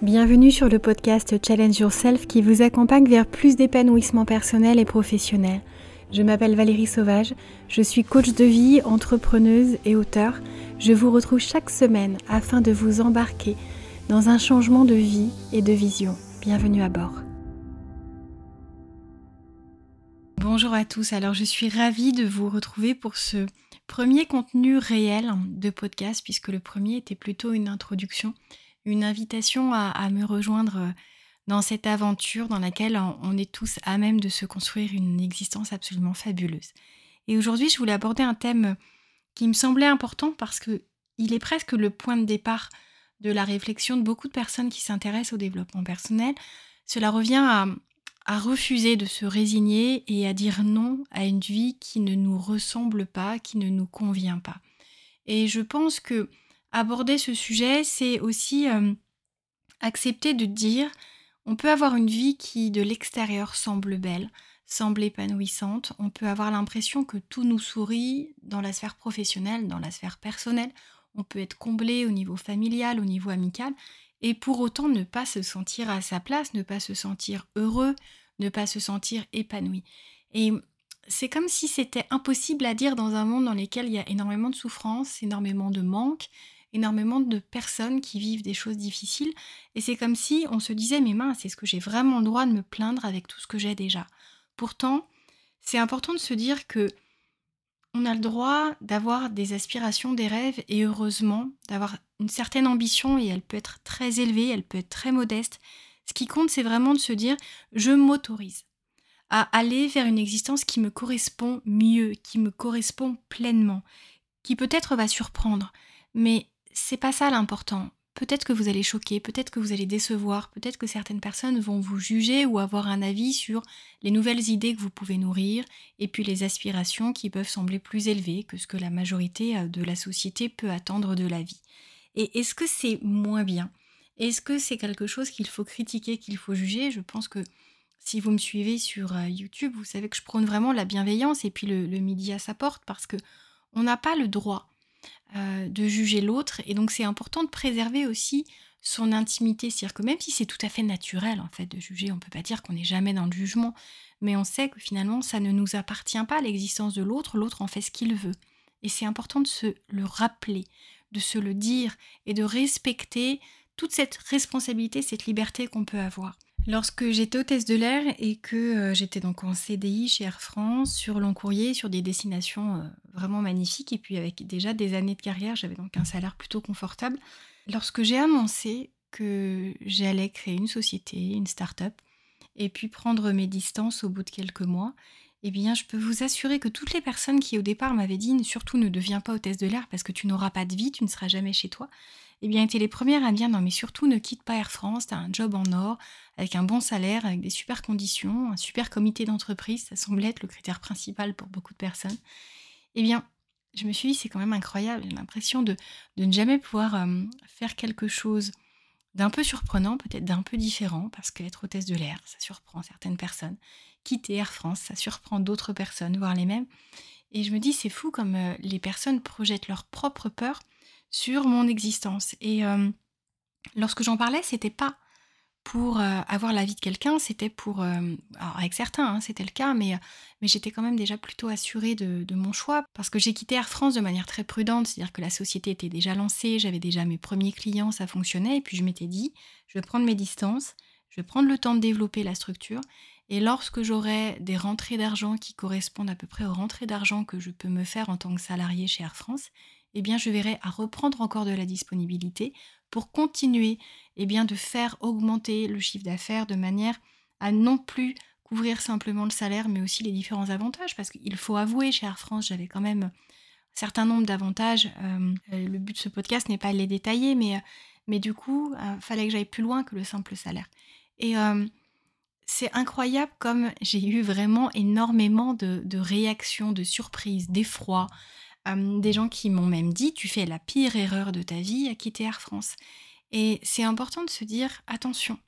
Bienvenue sur le podcast Challenge Yourself qui vous accompagne vers plus d'épanouissement personnel et professionnel. Je m'appelle Valérie Sauvage, je suis coach de vie, entrepreneuse et auteur. Je vous retrouve chaque semaine afin de vous embarquer dans un changement de vie et de vision. Bienvenue à bord. Bonjour à tous, alors je suis ravie de vous retrouver pour ce premier contenu réel de podcast puisque le premier était plutôt une introduction une invitation à, me rejoindre euh, dans cette aventure dans laquelle on est tous à même de se construire une existence absolument fabuleuse. Et aujourd'hui, je voulais aborder un thème qui me semblait important parce que il est presque le point de départ de la réflexion de beaucoup de personnes qui s'intéressent au développement personnel. Cela revient à, à, refuser de se résigner et à dire non à une vie qui ne nous ressemble pas, qui ne nous convient pas. Et je pense que aborder ce sujet, c'est aussi euh, accepter de dire on peut avoir une vie qui de l'extérieur semble belle, semble épanouissante, on peut avoir l'impression que tout nous sourit dans la sphère professionnelle, dans la sphère personnelle, on peut être comblé au niveau familial, au niveau amical, et pour autant ne pas se sentir à sa place, ne pas se sentir heureux, ne pas se sentir épanoui. Et c'est comme si c'était impossible à dire dans un monde dans lequel il y a énormément de souffrance, énormément de manque, énormément de personnes qui vivent des choses difficiles. Et c'est comme si on se disait, mais mince, est-ce que j'ai vraiment le droit de me plaindre avec tout ce que j'ai déjà? Pourtant, c'est important de se dire que on a le droit d'avoir des aspirations, des rêves, et heureusement d'avoir une certaine ambition, et elle peut être très élevée, elle peut être très modeste. Ce qui compte, c'est vraiment de se dire, je m'autorise à aller vers une existence qui me correspond mieux, qui me correspond pleinement, qui peut-être va surprendre, mais c'est pas ça l'important. Peut-être que vous allez choquer, peut-être que vous allez décevoir, peut-être que certaines personnes vont vous juger ou avoir un avis sur les nouvelles idées que vous pouvez nourrir et puis les aspirations qui peuvent sembler plus élevées que ce que la majorité euh, de la société peut attendre de la vie. Et est-ce que c'est moins bien? Est-ce que c'est quelque chose qu'il faut critiquer, qu'il faut juger? Je pense que si vous me suivez sur euh, YouTube, vous savez que je prône vraiment la bienveillance et puis le, le midi à sa porte parce que on n'a pas le droit euh, de juger l'autre. Et donc c'est important de préserver aussi son intimité. C'est-à-dire que même si c'est tout à fait naturel en fait de juger, on ne peut pas dire qu'on n'est jamais dans le jugement, mais on sait que finalement ça ne nous appartient pas l'existence de l'autre, l'autre en fait ce qu'il veut. Et c'est important de se le rappeler, de se le dire et de respecter toute cette responsabilité, cette liberté qu'on peut avoir. Lorsque j'étais hôtesse de l'air et que euh, j'étais donc en CDI chez Air France, sur long courrier, sur des destinations euh, vraiment magnifiques, et puis avec déjà des années de carrière, j'avais donc un salaire plutôt confortable. Lorsque j'ai annoncé que j'allais créer une société, une start-up, et puis prendre mes distances au bout de quelques mois, eh bien, je peux vous assurer que toutes les personnes qui au départ m'avaient dit surtout ne deviens pas hôtesse de l'air parce que tu n'auras pas de vie, tu ne seras jamais chez toi, eh bien, étaient les premières à me dire non, mais surtout ne quitte pas Air France, tu as un job en or, avec un bon salaire, avec des super conditions, un super comité d'entreprise, ça semblait être le critère principal pour beaucoup de personnes. Eh bien, je me suis dit, c'est quand même incroyable, j'ai l'impression de, ne jamais pouvoir faire quelque chose d'un peu surprenant, peut-être d'un peu différent, parce qu'être hôtesse de l'air, ça surprend certaines personnes. Quitter Air France, ça surprend d'autres personnes, voire les mêmes. Et je me dis, c'est fou comme les personnes projettent leur propre peur sur mon existence. Et lorsque j'en parlais, c'était pas pour euh, avoir l'avis de quelqu'un, c'était pour... Euh, alors avec certains, hein, c'était le cas, mais, mais j'étais quand même déjà plutôt assurée de, de mon choix, parce que j'ai quitté Air France de manière très prudente, c'est-à-dire que la société était déjà lancée, j'avais déjà mes premiers clients, ça fonctionnait, et puis je m'étais dit, je vais prendre mes distances, je vais prendre le temps de développer la structure, et lorsque j'aurai des rentrées d'argent qui correspondent à peu près aux rentrées d'argent que je peux me faire en tant que salarié chez Air France, eh bien je verrai à reprendre encore de la disponibilité pour continuer eh bien, de faire augmenter le chiffre d'affaires de manière à non plus couvrir simplement le salaire, mais aussi les différents avantages, parce qu'il faut avouer, chez Air France, j'avais quand même un certain nombre d'avantages. Euh, le but de ce podcast n'est pas de les détailler, mais, mais du coup, il euh, fallait que j'aille plus loin que le simple salaire. Et euh, c'est incroyable comme j'ai eu vraiment énormément de réactions, de surprises, d'effroi, des gens qui m'ont même dit tu fais la pire erreur de ta vie à quitter Air France. Et c'est important de se dire attention.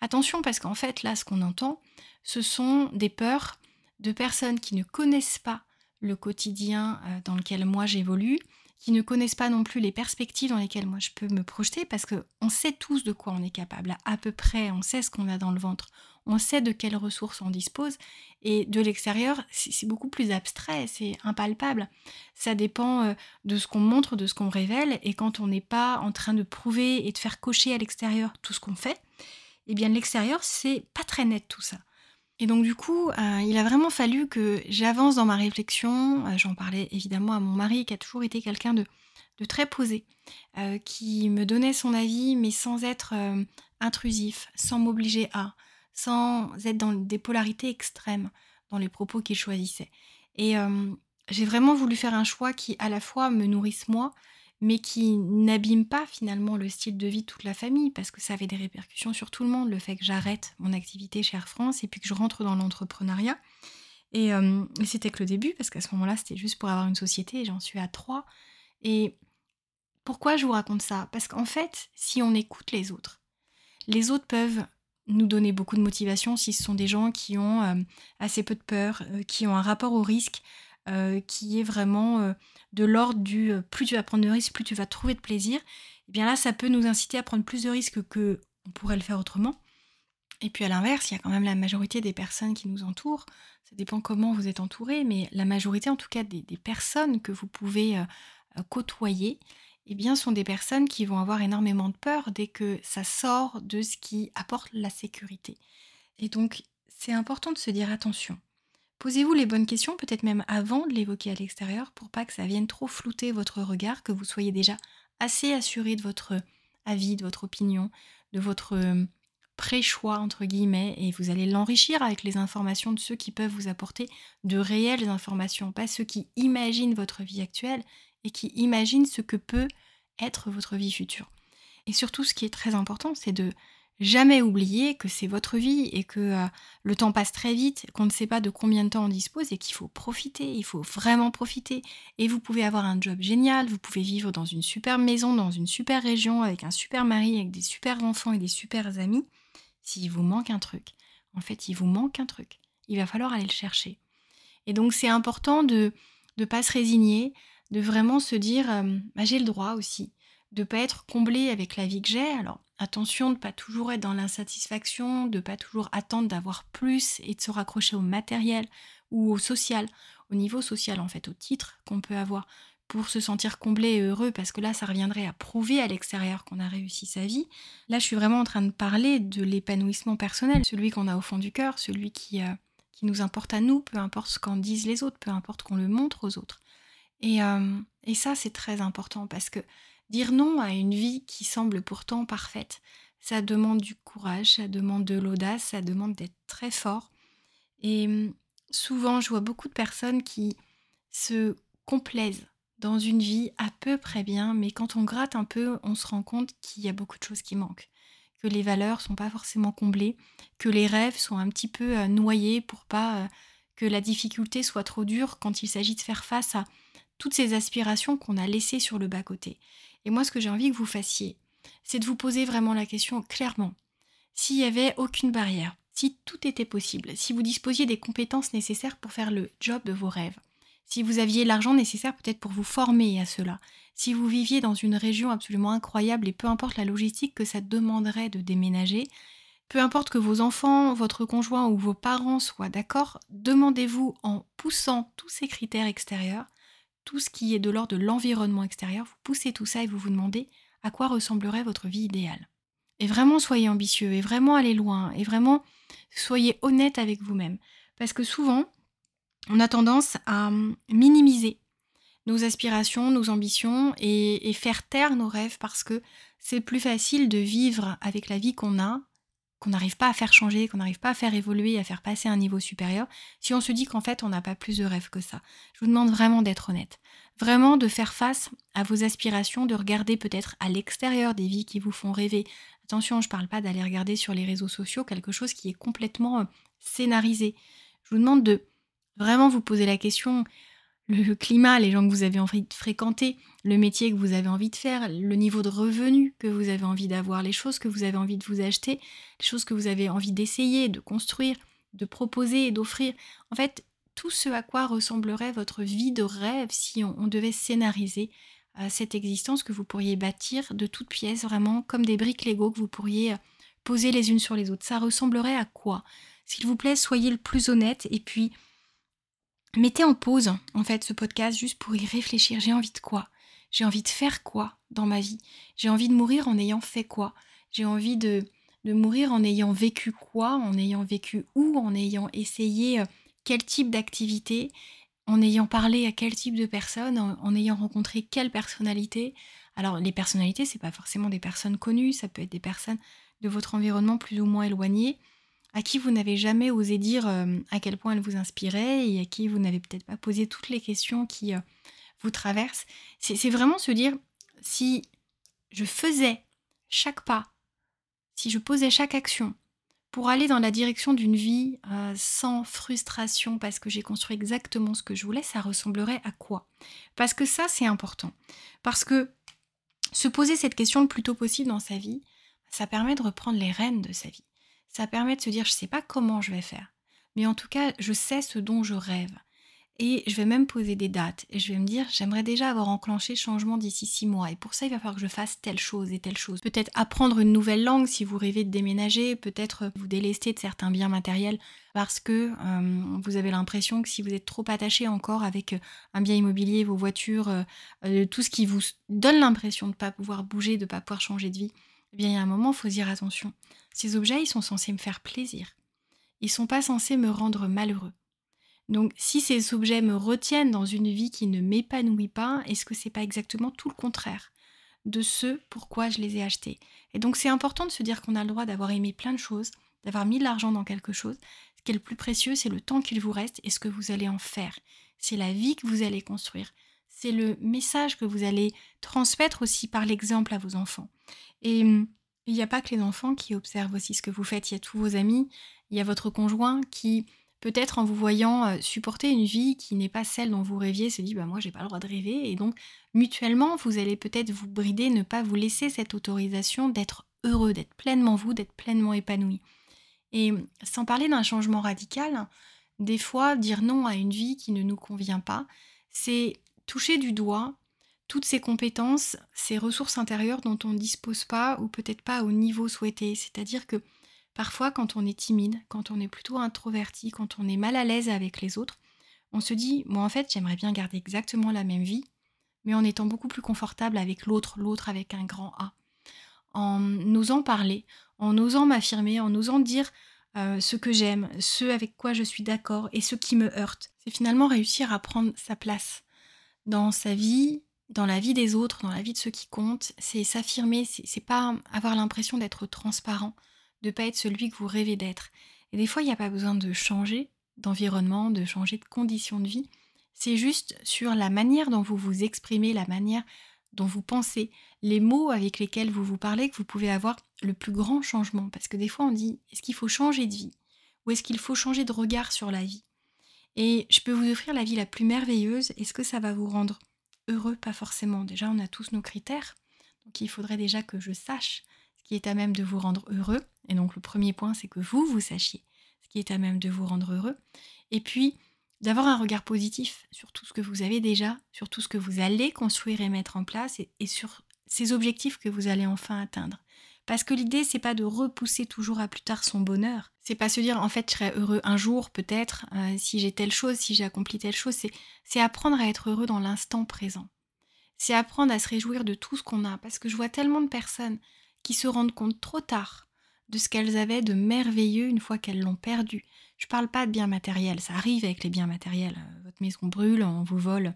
Attention parce qu'en fait là ce qu'on entend ce sont des peurs de personnes qui ne connaissent pas le quotidien dans lequel moi j'évolue, qui ne connaissent pas non plus les perspectives dans lesquelles moi je peux me projeter, parce qu'on sait tous de quoi on est capable, à peu près, on sait ce qu'on a dans le ventre, on sait de quelles ressources on dispose, et de l'extérieur, c'est beaucoup plus abstrait, c'est impalpable. Ça dépend euh, de ce qu'on montre, de ce qu'on révèle, et quand on n'est pas en train de prouver et de faire cocher à l'extérieur tout ce qu'on fait, eh bien l'extérieur, c'est pas très net tout ça. Et donc du coup, euh, il a vraiment fallu que j'avance dans ma réflexion. Euh, j'en parlais évidemment à mon mari, qui a toujours été quelqu'un de, très posé, euh, qui me donnait son avis, mais sans être intrusif, sans m'obliger à, sans être dans des polarités extrêmes dans les propos qu'il choisissait. Et j'ai vraiment voulu faire un choix qui à la fois me nourrisse moi, mais qui n'abîme pas finalement le style de vie de toute la famille, parce que ça avait des répercussions sur tout le monde, le fait que j'arrête mon activité chez Air France et puis que je rentre dans l'entrepreneuriat. Et, euh, c'était que le début, parce qu'à ce moment-là, c'était juste pour avoir une société, et j'en suis à trois. Et pourquoi je vous raconte ça? Parce qu'en fait, si on écoute les autres, les autres peuvent nous donner beaucoup de motivation si ce sont des gens qui ont euh, assez peu de peur, euh, qui ont un rapport au risque euh, qui est vraiment euh, de l'ordre du euh, plus tu vas prendre de risques, plus tu vas trouver de plaisir, et eh bien là, ça peut nous inciter à prendre plus de risques que on pourrait le faire autrement. Et puis à l'inverse, il y a quand même la majorité des personnes qui nous entourent. Ça dépend comment vous êtes entouré, mais la majorité, en tout cas, des, personnes que vous pouvez côtoyer, eh bien, sont des personnes qui vont avoir énormément de peur dès que ça sort de ce qui apporte la sécurité. Et donc, c'est important de se dire attention. Posez-vous les bonnes questions, peut-être même avant de l'évoquer à l'extérieur, pour pas que ça vienne trop flouter votre regard, que vous soyez déjà assez assuré de votre avis, de votre opinion, de votre euh, pré-choix, entre guillemets, et vous allez l'enrichir avec les informations de ceux qui peuvent vous apporter de réelles informations, pas ceux qui imaginent votre vie actuelle et qui imaginent ce que peut être votre vie future. Et surtout, ce qui est très important, c'est de jamais oublier que c'est votre vie et que euh, le temps passe très vite, qu'on ne sait pas de combien de temps on dispose et qu'il faut profiter, il faut vraiment profiter. Et vous pouvez avoir un job génial, vous pouvez vivre dans une super maison, dans une super région, avec un super mari, avec des super enfants et des super amis. S'il vous manque un truc, en fait, il vous manque un truc. Il va falloir aller le chercher. Et donc, c'est important de ne pas se résigner, de vraiment se dire, euh, bah, j'ai le droit aussi de pas être comblé avec la vie que j'ai. Alors attention de pas toujours être dans l'insatisfaction, de pas toujours attendre d'avoir plus et de se raccrocher au matériel ou au social, au niveau social en fait, au titre qu'on peut avoir pour se sentir comblé et heureux, parce que là, ça reviendrait à prouver à l'extérieur qu'on a réussi sa vie. Là, je suis vraiment en train de parler de l'épanouissement personnel, celui qu'on a au fond du cœur, celui qui, euh, nous importe à nous, peu importe ce qu'en disent les autres, peu importe qu'on le montre aux autres. Et, euh, et ça, c'est très important, parce que Dire non à une vie qui semble pourtant parfaite, ça demande du courage, ça demande de l'audace, ça demande d'être très fort. Et hum, souvent, je vois beaucoup de personnes qui se complaisent dans une vie à peu près bien, mais quand on gratte un peu, on se rend compte qu'il y a beaucoup de choses qui manquent, que les valeurs sont pas forcément comblées, que les rêves sont un petit peu euh, noyés pour pas euh, que la difficulté soit trop dure quand il s'agit de faire face à toutes ces aspirations qu'on a laissées sur le bas-côté. Et moi, ce que j'ai envie que vous fassiez, c'est de vous poser vraiment la question clairement. S'il n'y avait aucune barrière, si tout était possible, si vous disposiez des compétences nécessaires pour faire le job de vos rêves, si vous aviez l'argent nécessaire peut-être pour vous former à cela, si vous viviez dans une région absolument incroyable et peu importe la logistique que ça demanderait de déménager, peu importe que vos enfants, votre conjoint ou vos parents soient d'accord, demandez-vous en poussant tous ces critères extérieurs tout ce qui est de l'ordre de l'environnement extérieur, vous poussez tout ça et vous vous demandez à quoi ressemblerait votre vie idéale. Et vraiment soyez ambitieux, et vraiment allez loin, et vraiment soyez honnête avec vous-même. Parce que souvent, on a tendance à hum, minimiser nos aspirations, nos ambitions, et, et faire taire nos rêves parce que c'est plus facile de vivre avec la vie qu'on a qu'on n'arrive pas à faire changer, qu'on n'arrive pas à faire évoluer, à faire passer un niveau supérieur, si on se dit qu'en fait on n'a pas plus de rêves que ça. Je vous demande vraiment d'être honnête. Vraiment de faire face à vos aspirations, de regarder peut-être à l'extérieur des vies qui vous font rêver. Attention, je ne parle pas d'aller regarder sur les réseaux sociaux quelque chose qui est complètement euh, scénarisé. Je vous demande de vraiment vous poser la question le climat, les gens que vous avez envie de fréquenter, le métier que vous avez envie de faire, le niveau de revenu que vous avez envie d'avoir, les choses que vous avez envie de vous acheter, les choses que vous avez envie d'essayer, de construire, de proposer et d'offrir. En fait, tout ce à quoi ressemblerait votre vie de rêve si on, devait scénariser cette existence que vous pourriez bâtir de toutes pièces, vraiment comme des briques Lego que vous pourriez poser les unes sur les autres. Ça ressemblerait à quoi? S'il vous plaît, soyez le plus honnête et puis mettez en pause en fait ce podcast juste pour y réfléchir. J'ai envie de quoi? J'ai envie de faire quoi dans ma vie? J'ai envie de mourir en ayant fait quoi? J'ai envie de, mourir en ayant vécu quoi? En ayant vécu où? En ayant essayé euh, quel type d'activité? En ayant parlé à quel type de personnes, en, ayant rencontré quelle personnalité? Alors les personnalités, c'est pas forcément des personnes connues, ça peut être des personnes de votre environnement plus ou moins éloigné, à qui vous n'avez jamais osé dire euh, à quel point elle vous inspirait et à qui vous n'avez peut-être pas posé toutes les questions qui euh, vous traversent. C'est vraiment se dire, si je faisais chaque pas, si je posais chaque action pour aller dans la direction d'une vie euh, sans frustration parce que j'ai construit exactement ce que je voulais, ça ressemblerait à quoi? Parce que ça, c'est important. Parce que se poser cette question le plus tôt possible dans sa vie, ça permet de reprendre les rênes de sa vie. Ça permet de se dire, je ne sais pas comment je vais faire, mais en tout cas, je sais ce dont je rêve. Et je vais même poser des dates. Et je vais me dire, j'aimerais déjà avoir enclenché changement d'ici six mois. Et pour ça, il va falloir que je fasse telle chose et telle chose. Peut-être apprendre une nouvelle langue si vous rêvez de déménager. Peut-être vous délester de certains biens matériels parce que euh, vous avez l'impression que si vous êtes trop attaché encore avec euh, un bien immobilier, vos voitures, euh, tout ce qui vous donne l'impression de ne pas pouvoir bouger, de ne pas pouvoir changer de vie, eh bien, il y a un moment, il faut dire attention. Ces objets, ils sont censés me faire plaisir. Ils sont pas censés me rendre malheureux. Donc, si ces objets me retiennent dans une vie qui ne m'épanouit pas, est-ce que c'est pas exactement tout le contraire de ce pourquoi je les ai achetés? Et donc, c'est important de se dire qu'on a le droit d'avoir aimé plein de choses, d'avoir mis de l'argent dans quelque chose. Ce qui est le plus précieux, c'est le temps qu'il vous reste et ce que vous allez en faire. C'est la vie que vous allez construire. C'est le message que vous allez transmettre aussi par l'exemple à vos enfants. Et hum, il n'y a pas que les enfants qui observent aussi ce que vous faites, il y a tous vos amis, il y a votre conjoint qui, peut-être en vous voyant euh, supporter une vie qui n'est pas celle dont vous rêviez, se dit bah moi j'ai pas le droit de rêver. Et donc mutuellement vous allez peut-être vous brider, ne pas vous laisser cette autorisation d'être heureux, d'être pleinement vous, d'être pleinement épanoui. Et sans parler d'un changement radical, des fois dire non à une vie qui ne nous convient pas, c'est toucher du doigt toutes ces compétences, ces ressources intérieures dont on ne dispose pas ou peut-être pas au niveau souhaité. C'est-à-dire que parfois quand on est timide, quand on est plutôt introverti, quand on est mal à l'aise avec les autres, on se dit, moi en fait j'aimerais bien garder exactement la même vie, mais en étant beaucoup plus confortable avec l'autre, l'autre avec un grand A. En osant parler, en osant m'affirmer, en osant dire euh, ce que j'aime, ce avec quoi je suis d'accord et ce qui me heurte. C'est finalement réussir à prendre sa place dans sa vie, dans la vie des autres, dans la vie de ceux qui comptent, c'est s'affirmer, c'est pas avoir l'impression d'être transparent, de pas être celui que vous rêvez d'être. Et des fois, il n'y a pas besoin de changer d'environnement, de changer de conditions de vie. C'est juste sur la manière dont vous vous exprimez, la manière dont vous pensez, les mots avec lesquels vous vous parlez, que vous pouvez avoir le plus grand changement. Parce que des fois, on dit, est-ce qu'il faut changer de vie? Ou est-ce qu'il faut changer de regard sur la vie? Et je peux vous offrir la vie la plus merveilleuse. Est-ce que ça va vous rendre heureux, pas forcément. Déjà, on a tous nos critères. Donc il faudrait déjà que je sache ce qui est à même de vous rendre heureux. Et donc le premier point, c'est que vous, vous sachiez ce qui est à même de vous rendre heureux. Et puis, d'avoir un regard positif sur tout ce que vous avez déjà, sur tout ce que vous allez construire et mettre en place, et, sur ces objectifs que vous allez enfin atteindre. Parce que l'idée, c'est pas de repousser toujours à plus tard son bonheur. C'est pas se dire, en fait, je serai heureux un jour, peut-être, euh, si j'ai telle chose, si j'ai accompli telle chose. C'est apprendre à être heureux dans l'instant présent. C'est apprendre à se réjouir de tout ce qu'on a. Parce que je vois tellement de personnes qui se rendent compte trop tard de ce qu'elles avaient de merveilleux une fois qu'elles l'ont perdu. Je parle pas de biens matériels, ça arrive avec les biens matériels. Votre maison brûle, on vous vole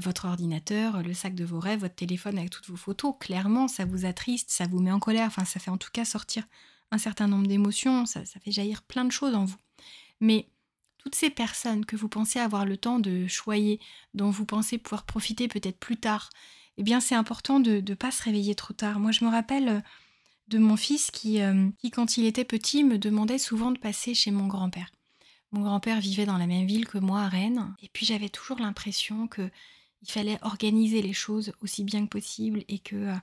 votre ordinateur, le sac de vos rêves, votre téléphone avec toutes vos photos. Clairement, ça vous attriste, ça vous met en colère, enfin ça fait en tout cas sortir un certain nombre d'émotions, ça, fait jaillir plein de choses en vous. Mais toutes ces personnes que vous pensez avoir le temps de choyer, dont vous pensez pouvoir profiter peut-être plus tard, eh bien c'est important de ne pas se réveiller trop tard. Moi je me rappelle euh, de mon fils euh, qui, quand il était petit, me demandait souvent de passer chez mon grand-père. Mon grand-père vivait dans la même ville que moi à Rennes, et puis j'avais toujours l'impression que il fallait organiser les choses aussi bien que possible et que euh,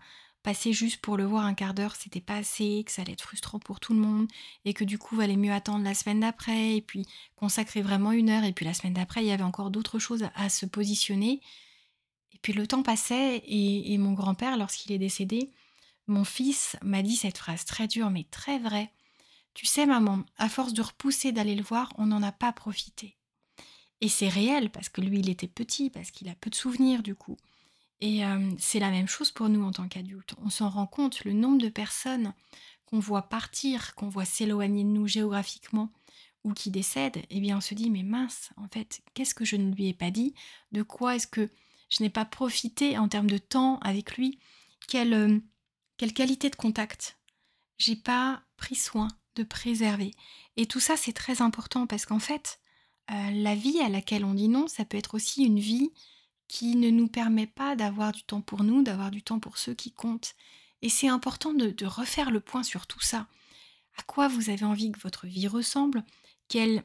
passer juste pour le voir un quart d'heure, c'était pas assez, que ça allait être frustrant pour tout le monde et que du coup, valait mieux attendre la semaine d'après et puis consacrer vraiment une heure et puis la semaine d'après, il y avait encore d'autres choses à, se positionner. Et puis le temps passait et, mon grand-père, lorsqu'il est décédé, mon fils m'a dit cette phrase très dure mais très vraie. Tu sais maman, à force de repousser d'aller le voir, on n'en a pas profité. Et c'est réel parce que lui il était petit, parce qu'il a peu de souvenirs du coup. Et euh, c'est la même chose pour nous en tant qu'adultes. On s'en rend compte, le nombre de personnes qu'on voit partir, qu'on voit s'éloigner de nous géographiquement ou qui décèdent, eh bien on se dit mais mince, en fait, qu'est-ce que je ne lui ai pas dit? De quoi est-ce que je n'ai pas profité en termes de temps avec lui? Quelle, euh, quelle qualité de contact? J'ai pas pris soin de préserver. Et tout ça, c'est très important parce qu'en fait, euh, la vie à laquelle on dit non, ça peut être aussi une vie qui ne nous permet pas d'avoir du temps pour nous, d'avoir du temps pour ceux qui comptent. Et c'est important de, de, refaire le point sur tout ça. À quoi vous avez envie que votre vie ressemble? Quelle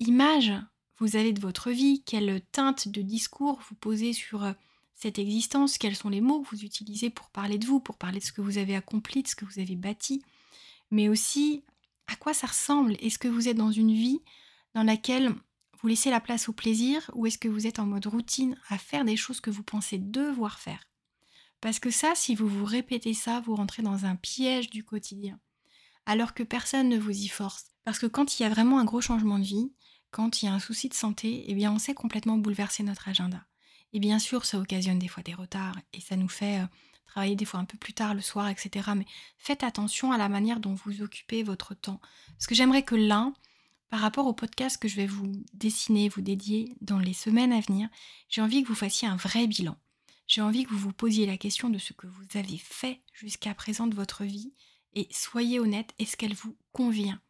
image vous avez de votre vie? Quelle teinte de discours vous posez sur euh, cette existence? Quels sont les mots que vous utilisez pour parler de vous, pour parler de ce que vous avez accompli, de ce que vous avez bâti? Mais aussi, à quoi ça ressemble? Est-ce que vous êtes dans une vie dans laquelle vous laissez la place au plaisir ou est-ce que vous êtes en mode routine à faire des choses que vous pensez devoir faire? Parce que ça, si vous vous répétez ça, vous rentrez dans un piège du quotidien. Alors que personne ne vous y force. Parce que quand il y a vraiment un gros changement de vie, quand il y a un souci de santé, eh bien on sait complètement bouleverser notre agenda. Et bien sûr, ça occasionne des fois des retards et ça nous fait euh, travailler des fois un peu plus tard le soir, etc. Mais faites attention à la manière dont vous occupez votre temps. Parce que j'aimerais que l'un, par rapport au podcast que je vais vous dessiner, vous dédier dans les semaines à venir, j'ai envie que vous fassiez un vrai bilan. J'ai envie que vous vous posiez la question de ce que vous avez fait jusqu'à présent de votre vie et soyez honnête, est-ce qu'elle vous convient?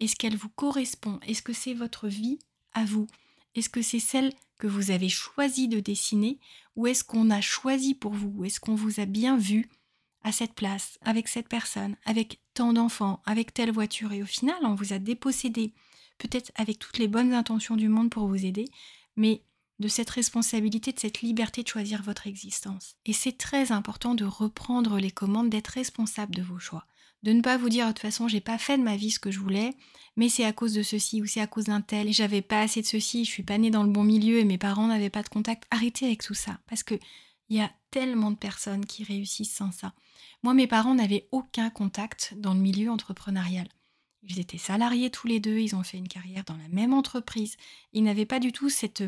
Est-ce qu'elle vous correspond? Est-ce que c'est votre vie à vous? Est-ce que c'est celle que vous avez choisi de dessiner ou est-ce qu'on a choisi pour vous Est-ce qu'on vous a bien vu à cette place, avec cette personne, avec tant d'enfants, avec telle voiture et au final on vous a dépossédé peut-être avec toutes les bonnes intentions du monde pour vous aider, mais de cette responsabilité, de cette liberté de choisir votre existence. Et c'est très important de reprendre les commandes, d'être responsable de vos choix. De ne pas vous dire de toute façon j'ai pas fait de ma vie ce que je voulais, mais c'est à cause de ceci ou c'est à cause d'un tel, j'avais pas assez de ceci, je suis pas née dans le bon milieu et mes parents n'avaient pas de contact. Arrêtez avec tout ça, parce que il y a tellement de personnes qui réussissent sans ça. Moi, mes parents n'avaient aucun contact dans le milieu entrepreneurial. Ils étaient salariés tous les deux, ils ont fait une carrière dans la même entreprise. Ils n'avaient pas du tout cette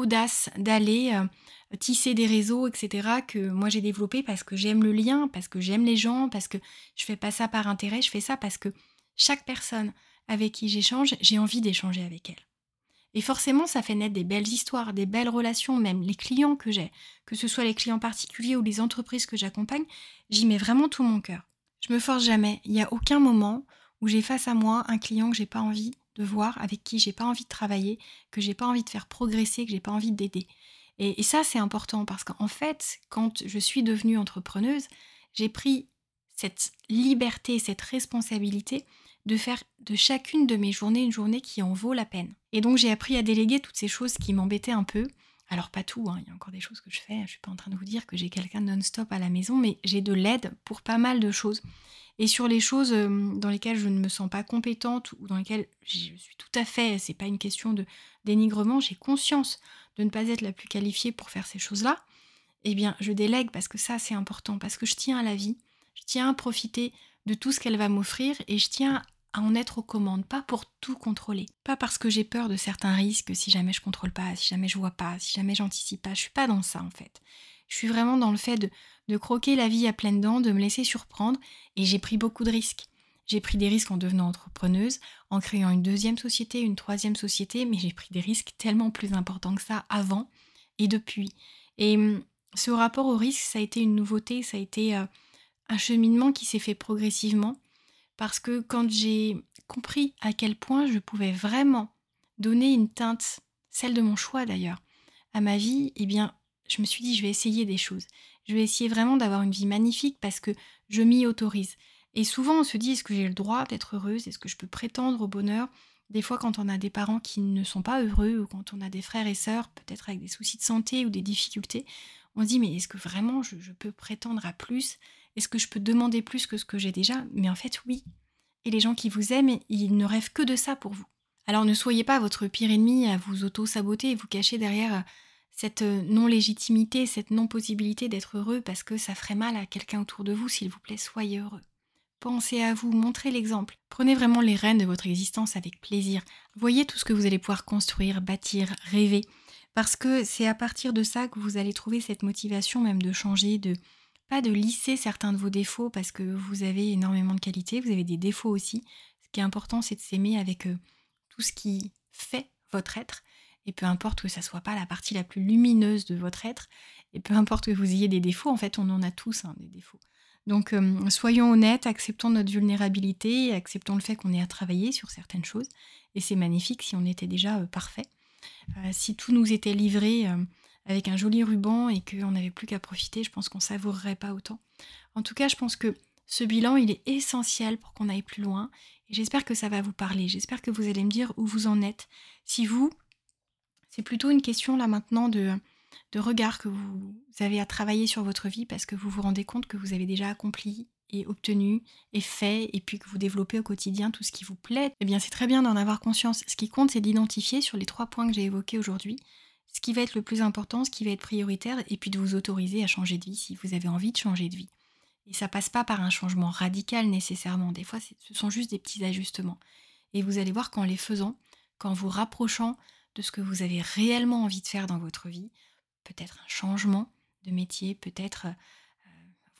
audace d'aller euh, tisser des réseaux, etc., que moi j'ai développé parce que j'aime le lien, parce que j'aime les gens, parce que je fais pas ça par intérêt, je fais ça parce que chaque personne avec qui j'échange, j'ai envie d'échanger avec elle. Et forcément, ça fait naître des belles histoires, des belles relations, même les clients que j'ai, que ce soit les clients particuliers ou les entreprises que j'accompagne, j'y mets vraiment tout mon cœur. Je me force jamais. Il n'y a aucun moment où j'ai face à moi un client que j'ai pas envie de voir, avec qui j'ai pas envie de travailler, que j'ai pas envie de faire progresser, que j'ai pas envie d'aider. Et, ça, c'est important parce qu'en fait, quand je suis devenue entrepreneuse, j'ai pris cette liberté, cette responsabilité de faire de chacune de mes journées une journée qui en vaut la peine. Et donc j'ai appris à déléguer toutes ces choses qui m'embêtaient un peu. Alors pas tout, hein, il y a encore des choses que je fais, je suis pas en train de vous dire que j'ai quelqu'un non-stop à la maison, mais j'ai de l'aide pour pas mal de choses. Et sur les choses euh, dans lesquelles je ne me sens pas compétente ou dans lesquelles je suis tout à fait, c'est pas une question de dénigrement, j'ai conscience de ne pas être la plus qualifiée pour faire ces choses-là, eh bien je délègue parce que ça c'est important, parce que je tiens à la vie, je tiens à profiter de tout ce qu'elle va m'offrir et je tiens à en être aux commandes, pas pour tout contrôler. Pas parce que j'ai peur de certains risques si jamais je contrôle pas, si jamais je vois pas, si jamais j'anticipe pas. Je suis pas dans ça en fait. Je suis vraiment dans le fait de, de croquer la vie à pleines dents, de me laisser surprendre, et j'ai pris beaucoup de risques. J'ai pris des risques en devenant entrepreneuse, en créant une deuxième société, une troisième société, mais j'ai pris des risques tellement plus importants que ça avant et depuis. Et hum, ce rapport au risque, ça a été une nouveauté, ça a été euh, un cheminement qui s'est fait progressivement, parce que quand j'ai compris à quel point je pouvais vraiment donner une teinte, celle de mon choix d'ailleurs, à ma vie, eh bien, je me suis dit, je vais essayer des choses. Je vais essayer vraiment d'avoir une vie magnifique parce que je m'y autorise. Et souvent, on se dit, est-ce que j'ai le droit d'être heureuse? Est-ce que je peux prétendre au bonheur? Des fois, quand on a des parents qui ne sont pas heureux ou quand on a des frères et sœurs, peut-être avec des soucis de santé ou des difficultés, on se dit, mais est-ce que vraiment je, je peux prétendre à plus? Est-ce que je peux demander plus que ce que j'ai déjà? Mais en fait, oui. Et les gens qui vous aiment, ils ne rêvent que de ça pour vous. Alors ne soyez pas votre pire ennemi à vous auto-saboter et vous cacher derrière cette euh, non-légitimité, cette non-possibilité d'être heureux parce que ça ferait mal à quelqu'un autour de vous, s'il vous plaît, soyez heureux. Pensez à vous, montrez l'exemple. Prenez vraiment les rênes de votre existence avec plaisir. Voyez tout ce que vous allez pouvoir construire, bâtir, rêver. Parce que c'est à partir de ça que vous allez trouver cette motivation même de changer, de de lisser certains de vos défauts parce que vous avez énormément de qualités, vous avez des défauts aussi. Ce qui est important, c'est de s'aimer avec euh, tout ce qui fait votre être. Et peu importe que ça soit pas la partie la plus lumineuse de votre être, et peu importe que vous ayez des défauts, en fait, on en a tous hein, des défauts. Donc, euh, soyons honnêtes, acceptons notre vulnérabilité, acceptons le fait qu'on ait à travailler sur certaines choses. Et c'est magnifique si on était déjà euh, parfait. si tout nous était livré avec un joli ruban et qu'on n'avait plus qu'à profiter, je pense qu'on savourerait pas autant. En tout cas, je pense que ce bilan, il est essentiel pour qu'on aille plus loin. Et j'espère que ça va vous parler. J'espère que vous allez me dire où vous en êtes. Si vous, c'est plutôt une question là maintenant de, de regard que vous avez à travailler sur votre vie parce que vous vous rendez compte que vous avez déjà accompli et obtenu et fait et puis que vous développez au quotidien tout ce qui vous plaît, eh bien c'est très bien d'en avoir conscience. Ce qui compte, c'est d'identifier sur les trois points que j'ai évoqués aujourd'hui ce qui va être le plus important, ce qui va être prioritaire, et puis de vous autoriser à changer de vie si vous avez envie de changer de vie. Et ça passe pas par un changement radical nécessairement. Des fois, ce sont juste des petits ajustements. Et vous allez voir qu'en les faisant, qu'en vous rapprochant de ce que vous avez réellement envie de faire dans votre vie, peut-être un changement de métier, peut-être euh,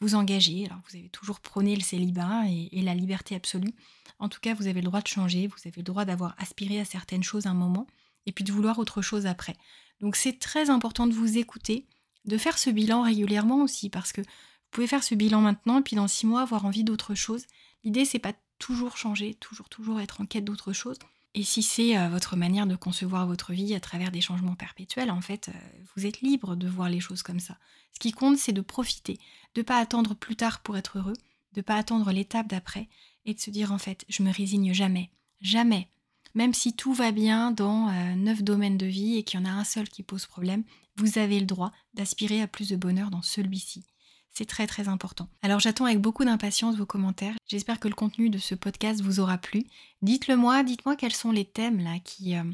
vous engager. Alors vous avez toujours prôné le célibat et, la liberté absolue. En tout cas, vous avez le droit de changer, vous avez le droit d'avoir aspiré à certaines choses un moment et puis de vouloir autre chose après. Donc c'est très important de vous écouter, de faire ce bilan régulièrement aussi, parce que vous pouvez faire ce bilan maintenant et puis dans six mois avoir envie d'autre chose. L'idée c'est pas toujours changer, toujours toujours être en quête d'autre chose. Et si c'est euh, votre manière de concevoir votre vie à travers des changements perpétuels, en fait, euh, vous êtes libre de voir les choses comme ça. Ce qui compte, c'est de profiter, de pas attendre plus tard pour être heureux, de pas attendre l'étape d'après et de se dire en fait, je me résigne jamais, jamais même si tout va bien dans euh, neuf domaines de vie et qu'il y en a un seul qui pose problème, vous avez le droit d'aspirer à plus de bonheur dans celui-ci. C'est très très important. Alors j'attends avec beaucoup d'impatience vos commentaires. J'espère que le contenu de ce podcast vous aura plu. Dites-le moi, dites-moi quels sont les thèmes là qui, euh,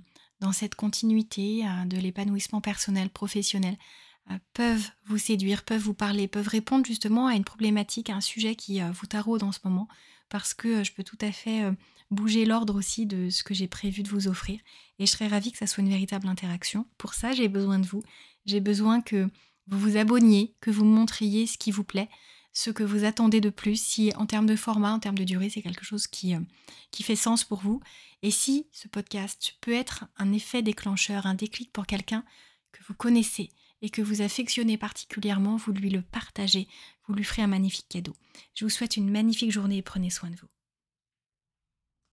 dans cette continuité euh, de l'épanouissement personnel, professionnel, peuvent vous séduire, peuvent vous parler, peuvent répondre justement à une problématique, à un sujet qui vous taraude en ce moment parce que je peux tout à fait bouger l'ordre aussi de ce que j'ai prévu de vous offrir. Et je serais ravie que ça soit une véritable interaction. Pour ça, j'ai besoin de vous. J'ai besoin que vous vous abonniez, que vous montriez ce qui vous plaît, ce que vous attendez de plus, si en termes de format, en termes de durée, c'est quelque chose qui, euh, qui fait sens pour vous. Et si ce podcast peut être un effet déclencheur, un déclic pour quelqu'un que vous connaissez, et que vous affectionnez particulièrement, vous lui le partagez, vous lui ferez un magnifique cadeau. Je vous souhaite une magnifique journée et prenez soin de vous.